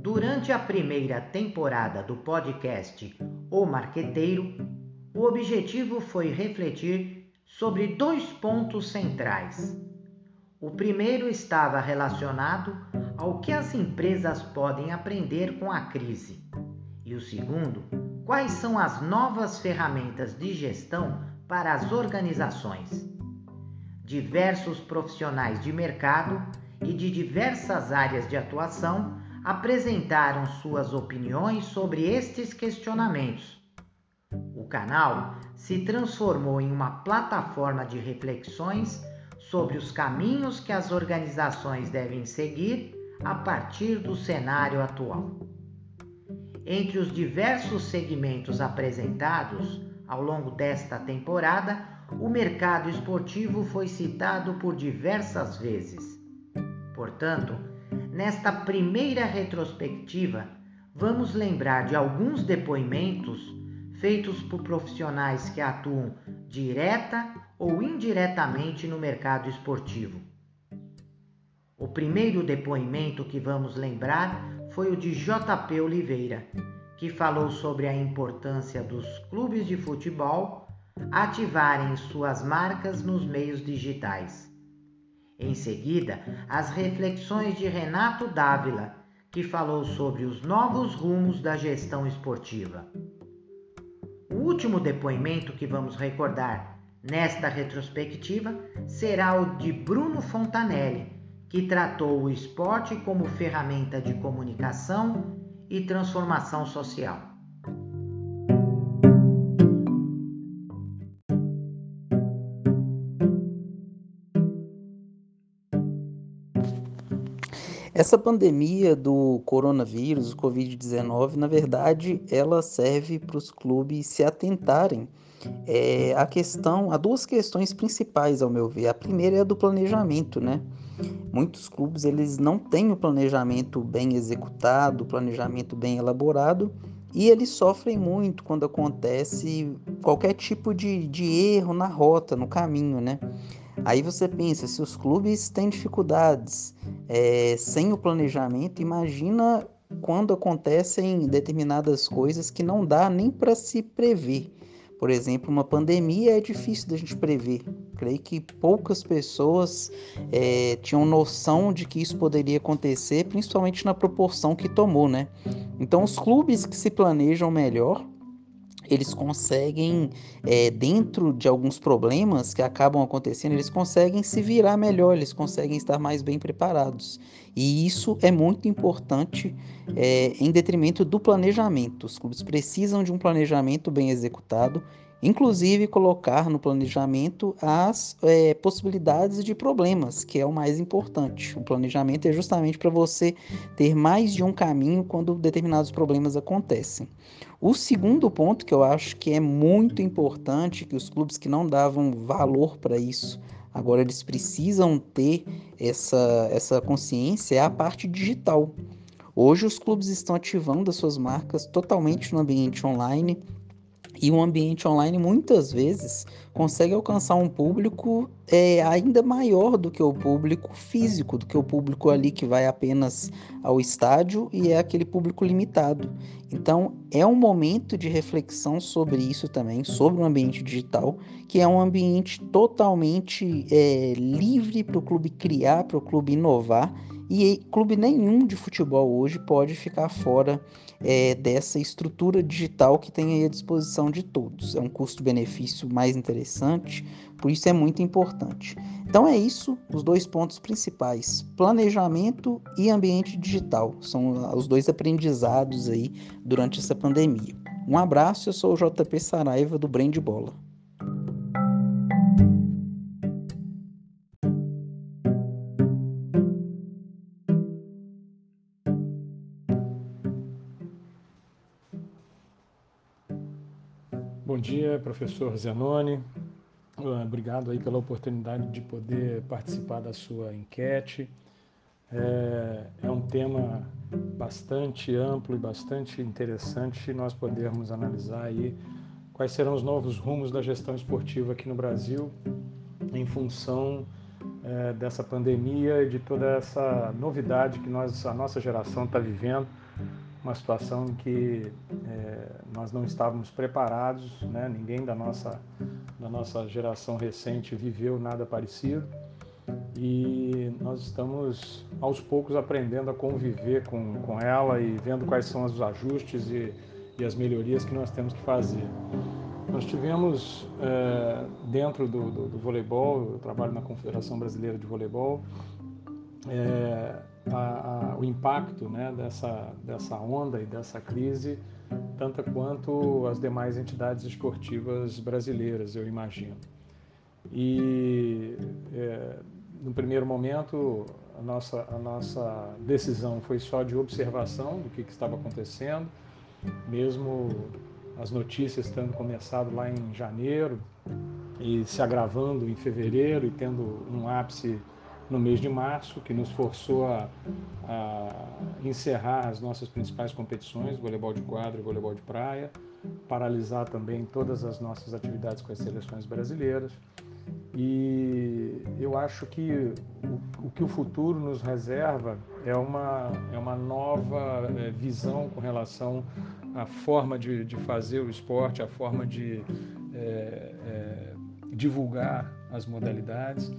Durante a primeira temporada do podcast O Marqueteiro, o objetivo foi refletir sobre dois pontos centrais. O primeiro estava relacionado ao que as empresas podem aprender com a crise, e o segundo, quais são as novas ferramentas de gestão para as organizações. Diversos profissionais de mercado e de diversas áreas de atuação apresentaram suas opiniões sobre estes questionamentos. O canal se transformou em uma plataforma de reflexões sobre os caminhos que as organizações devem seguir a partir do cenário atual. Entre os diversos segmentos apresentados ao longo desta temporada, o mercado esportivo foi citado por diversas vezes. Portanto, Nesta primeira retrospectiva, vamos lembrar de alguns depoimentos feitos por profissionais que atuam direta ou indiretamente no mercado esportivo. O primeiro depoimento que vamos lembrar foi o de JP Oliveira, que falou sobre a importância dos clubes de futebol ativarem suas marcas nos meios digitais. Em seguida, as reflexões de Renato Dávila, que falou sobre os novos rumos da gestão esportiva. O último depoimento que vamos recordar nesta retrospectiva será o de Bruno Fontanelli, que tratou o esporte como ferramenta de comunicação e transformação social. Essa pandemia do coronavírus, o Covid-19, na verdade, ela serve para os clubes se atentarem é, questão, a duas questões principais, ao meu ver. A primeira é a do planejamento, né? Muitos clubes eles não têm o planejamento bem executado, o planejamento bem elaborado, e eles sofrem muito quando acontece qualquer tipo de, de erro na rota, no caminho, né? Aí você pensa, se os clubes têm dificuldades é, sem o planejamento, imagina quando acontecem determinadas coisas que não dá nem para se prever. Por exemplo, uma pandemia é difícil da gente prever. Creio que poucas pessoas é, tinham noção de que isso poderia acontecer, principalmente na proporção que tomou, né? Então, os clubes que se planejam melhor, eles conseguem, é, dentro de alguns problemas que acabam acontecendo, eles conseguem se virar melhor, eles conseguem estar mais bem preparados. E isso é muito importante é, em detrimento do planejamento. Os clubes precisam de um planejamento bem executado inclusive colocar no planejamento as é, possibilidades de problemas, que é o mais importante. O planejamento é justamente para você ter mais de um caminho quando determinados problemas acontecem. O segundo ponto que eu acho que é muito importante, que os clubes que não davam valor para isso, agora eles precisam ter essa, essa consciência, é a parte digital. Hoje os clubes estão ativando as suas marcas totalmente no ambiente online, e um ambiente online muitas vezes consegue alcançar um público é, ainda maior do que o público físico, do que o público ali que vai apenas ao estádio e é aquele público limitado. Então é um momento de reflexão sobre isso também, sobre o ambiente digital, que é um ambiente totalmente é, livre para o clube criar, para o clube inovar e clube nenhum de futebol hoje pode ficar fora é, dessa estrutura digital que tem aí à disposição de todos. É um custo-benefício mais interessante, por isso é muito importante. Então é isso, os dois pontos principais: planejamento e ambiente digital. São os dois aprendizados aí durante essa pandemia. Um abraço, eu sou o JP Saraiva do Brand Bola. Bom dia, professor Zenoni. Ah, obrigado aí pela oportunidade de poder participar da sua enquete. É, é, um tema bastante amplo e bastante interessante nós podermos analisar aí quais serão os novos rumos da gestão esportiva aqui no Brasil em função é, dessa pandemia e de toda essa novidade que nós, a nossa geração está vivendo, uma situação em que é, nós não estávamos preparados, né? ninguém da nossa, da nossa geração recente viveu nada parecido e nós estamos aos poucos aprendendo a conviver com, com ela e vendo quais são os ajustes e, e as melhorias que nós temos que fazer. Nós tivemos é, dentro do, do, do, voleibol, eu trabalho na Confederação Brasileira de Voleibol, é, a, a, o impacto né, dessa, dessa onda e dessa crise, tanto quanto as demais entidades esportivas brasileiras, eu imagino. E é, no primeiro momento, a nossa, a nossa decisão foi só de observação do que, que estava acontecendo, mesmo as notícias tendo começado lá em janeiro e se agravando em fevereiro e tendo um ápice no mês de março, que nos forçou a, a encerrar as nossas principais competições, voleibol de quadra e voleibol de praia, paralisar também todas as nossas atividades com as seleções brasileiras. E eu acho que o, o que o futuro nos reserva é uma, é uma nova é, visão com relação à forma de, de fazer o esporte, a forma de é, é, divulgar as modalidades,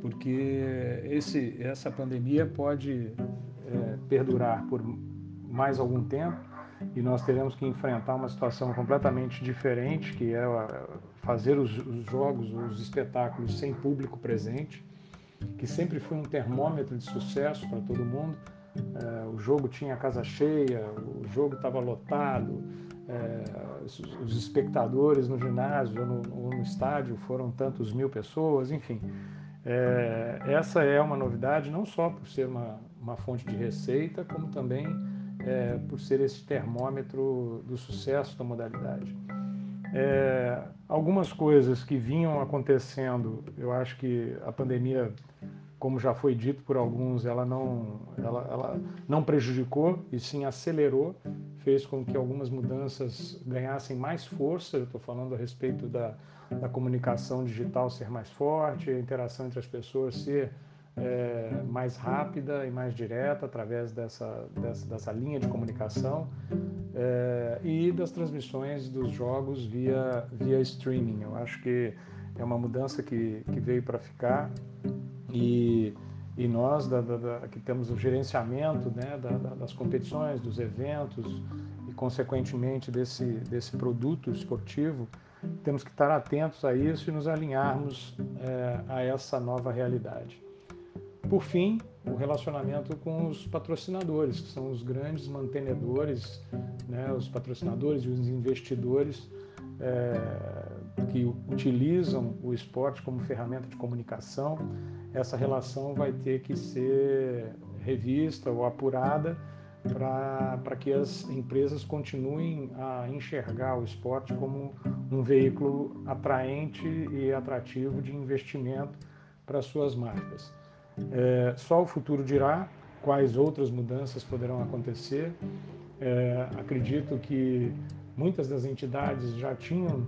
porque esse, essa pandemia pode é, perdurar por mais algum tempo e nós teremos que enfrentar uma situação completamente diferente, que é fazer os, os jogos, os espetáculos sem público presente, que sempre foi um termômetro de sucesso para todo mundo. É, o jogo tinha casa cheia, o jogo estava lotado, é, os, espectadores no ginásio ou no, ou no, estádio foram tantos mil pessoas, enfim. É, essa é uma novidade, não só por ser uma, uma fonte de receita, como também é, por ser esse termômetro do sucesso da modalidade. É, algumas coisas que vinham acontecendo, eu acho que a pandemia, como já foi dito por alguns, ela não, ela, ela não prejudicou e sim acelerou, fez com que algumas mudanças ganhassem mais força. Eu estou falando a respeito da, da comunicação digital ser mais forte, a interação entre as pessoas ser é, mais rápida e mais direta através dessa, dessa, dessa linha de comunicação é, e das transmissões dos jogos via, via streaming. Eu acho que é uma mudança que, que veio para ficar e, e nós da, da, da, que temos o gerenciamento né, das competições, dos eventos e consequentemente desse, desse produto esportivo, temos que estar atentos a isso e nos alinharmos é, a essa nova realidade. Por fim, o relacionamento com os patrocinadores, que são os grandes mantenedores, né, os patrocinadores e os investidores é, que utilizam o esporte como ferramenta de comunicação. Essa relação vai ter que ser revista ou apurada para que as empresas continuem a enxergar o esporte como um veículo atraente e atrativo de investimento para suas marcas. É, só o futuro dirá quais outras mudanças poderão acontecer. É, acredito que muitas das entidades já tinham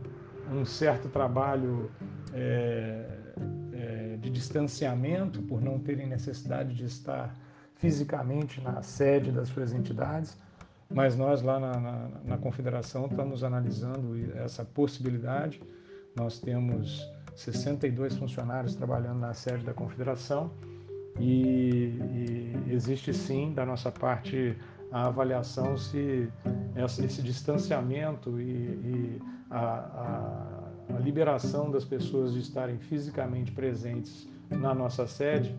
um certo trabalho é, é, de distanciamento por não terem necessidade de estar fisicamente na sede das suas entidades, mas nós lá na, na, na confederação estamos analisando essa possibilidade. Nós temos 62 funcionários trabalhando na sede da confederação e, e existe sim da nossa parte a avaliação se esse distanciamento e, e a, a, a, liberação das pessoas de estarem fisicamente presentes na nossa sede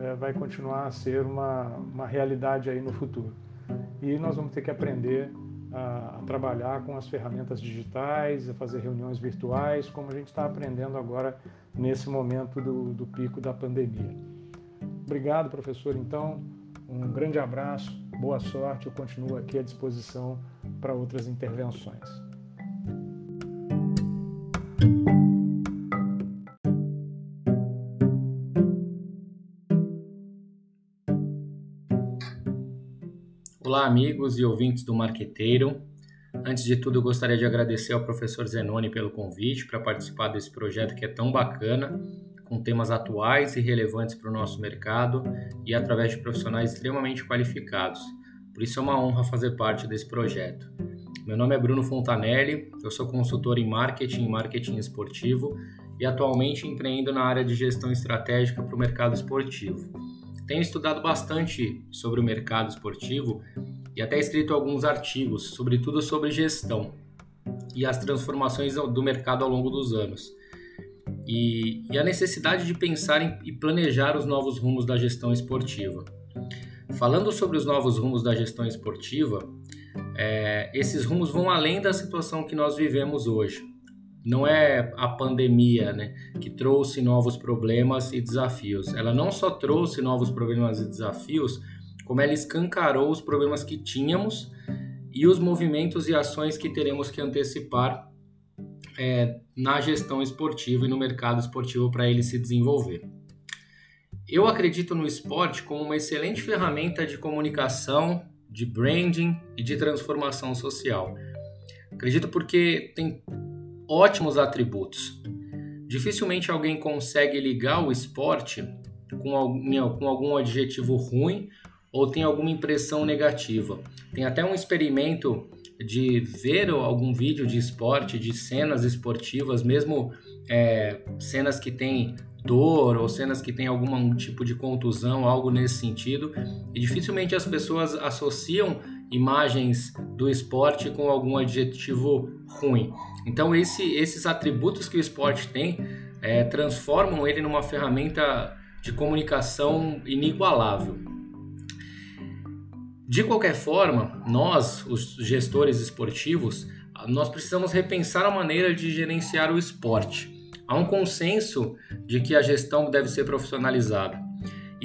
é, vai continuar a ser uma, uma realidade aí no futuro. E nós vamos ter que aprender a, a trabalhar com as ferramentas digitais, a fazer reuniões virtuais, como a gente está aprendendo agora nesse momento do, do pico da pandemia. Obrigado, professor. Então, um grande abraço, boa sorte. Eu continuo aqui à disposição para outras intervenções. Olá, amigos e ouvintes do Marqueteiro. Antes de tudo, gostaria de agradecer ao professor Zenoni pelo convite para participar desse projeto que é tão bacana, com temas atuais e relevantes para o nosso mercado e através de profissionais extremamente qualificados. Por isso é uma honra fazer parte desse projeto. Meu nome é Bruno Fontanelli, eu sou consultor em marketing e marketing esportivo e atualmente empreendo na área de gestão estratégica para o mercado esportivo. Tenho estudado bastante sobre o mercado esportivo e até escrito alguns artigos, sobretudo sobre gestão e as transformações do mercado ao longo dos anos. E, e a necessidade de pensar em, e planejar os novos rumos da gestão esportiva. Falando sobre os novos rumos da gestão esportiva, é, esses rumos vão além da situação que nós vivemos hoje. Não é a pandemia né, que trouxe novos problemas e desafios. Ela não só trouxe novos problemas e desafios, como ela escancarou os problemas que tínhamos e os movimentos e ações que teremos que antecipar é, na gestão esportiva e no mercado esportivo para ele se desenvolver. Eu acredito no esporte como uma excelente ferramenta de comunicação, de branding e de transformação social. Acredito porque tem ótimos atributos. Dificilmente alguém consegue ligar o esporte com algum, com algum adjetivo ruim ou tem alguma impressão negativa. Tem até um experimento de ver algum vídeo de esporte, de cenas esportivas, mesmo é, cenas que têm dor ou cenas que têm algum tipo de contusão, algo nesse sentido, e dificilmente as pessoas associam imagens do esporte com algum adjetivo ruim. Então esse, esses atributos que o esporte tem é, transformam ele numa ferramenta de comunicação inigualável. De qualquer forma, nós, os gestores esportivos, nós precisamos repensar a maneira de gerenciar o esporte há um consenso de que a gestão deve ser profissionalizada.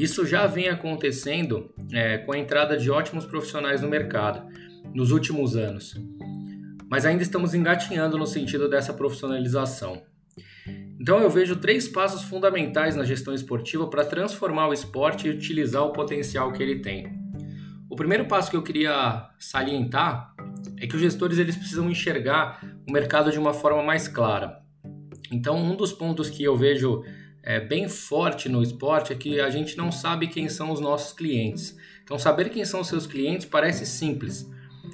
Isso já vem acontecendo é, com a entrada de ótimos profissionais no mercado nos últimos anos, mas ainda estamos engatinhando no sentido dessa profissionalização. Então eu vejo três passos fundamentais na gestão esportiva para transformar o esporte e utilizar o potencial que ele tem. O primeiro passo que eu queria salientar é que os gestores eles precisam enxergar o mercado de uma forma mais clara. Então, um dos pontos que eu vejo é, bem forte no esporte é que a gente não sabe quem são os nossos clientes. Então, saber quem são os seus clientes parece simples,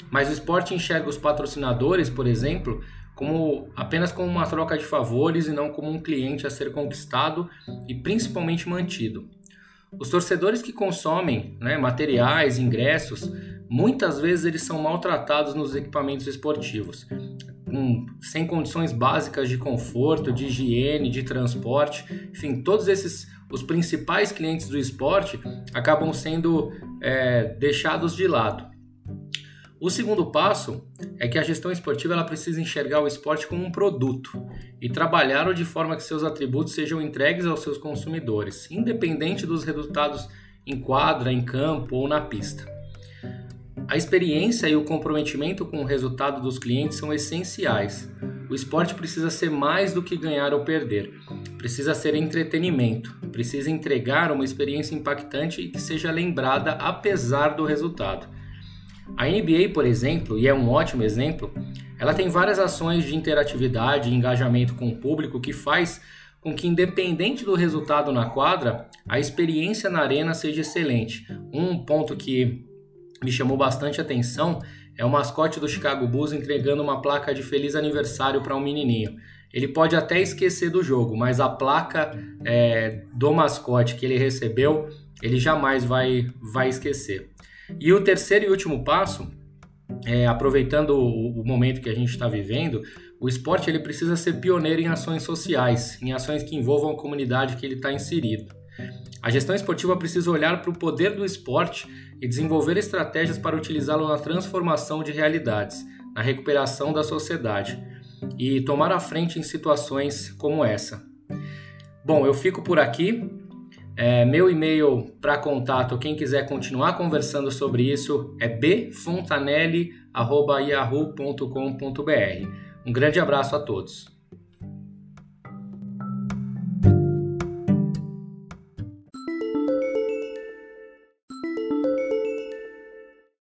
mas o esporte enxerga os patrocinadores, por exemplo, como apenas como uma troca de favores e não como um cliente a ser conquistado e principalmente mantido. Os torcedores que consomem né, materiais, ingressos, muitas vezes eles são maltratados nos equipamentos esportivos com, sem condições básicas de conforto, de higiene, de transporte, enfim, todos esses os principais clientes do esporte acabam sendo é, deixados de lado. O segundo passo é que a gestão esportiva ela precisa enxergar o esporte como um produto e trabalhar de forma que seus atributos sejam entregues aos seus consumidores, independente dos resultados em quadra, em campo ou na pista. A experiência e o comprometimento com o resultado dos clientes são essenciais. O esporte precisa ser mais do que ganhar ou perder. Precisa ser entretenimento, precisa entregar uma experiência impactante e que seja lembrada apesar do resultado. A NBA, por exemplo, e é um ótimo exemplo, ela tem várias ações de interatividade e engajamento com o público que faz com que, independente do resultado na quadra, a experiência na arena seja excelente. Um ponto que me chamou bastante atenção é o mascote do Chicago Bulls entregando uma placa de feliz aniversário para um menininho. Ele pode até esquecer do jogo, mas a placa é, do mascote que ele recebeu, ele jamais vai, vai esquecer. E o terceiro e último passo, é, aproveitando o, o momento que a gente está vivendo, o esporte ele precisa ser pioneiro em ações sociais, em ações que envolvam a comunidade que ele está inserido. A gestão esportiva precisa olhar para o poder do esporte e desenvolver estratégias para utilizá-lo na transformação de realidades, na recuperação da sociedade e tomar a frente em situações como essa. Bom, eu fico por aqui. É, meu e-mail para contato, quem quiser continuar conversando sobre isso, é bfontanelli.yahoo.com.br. Um grande abraço a todos.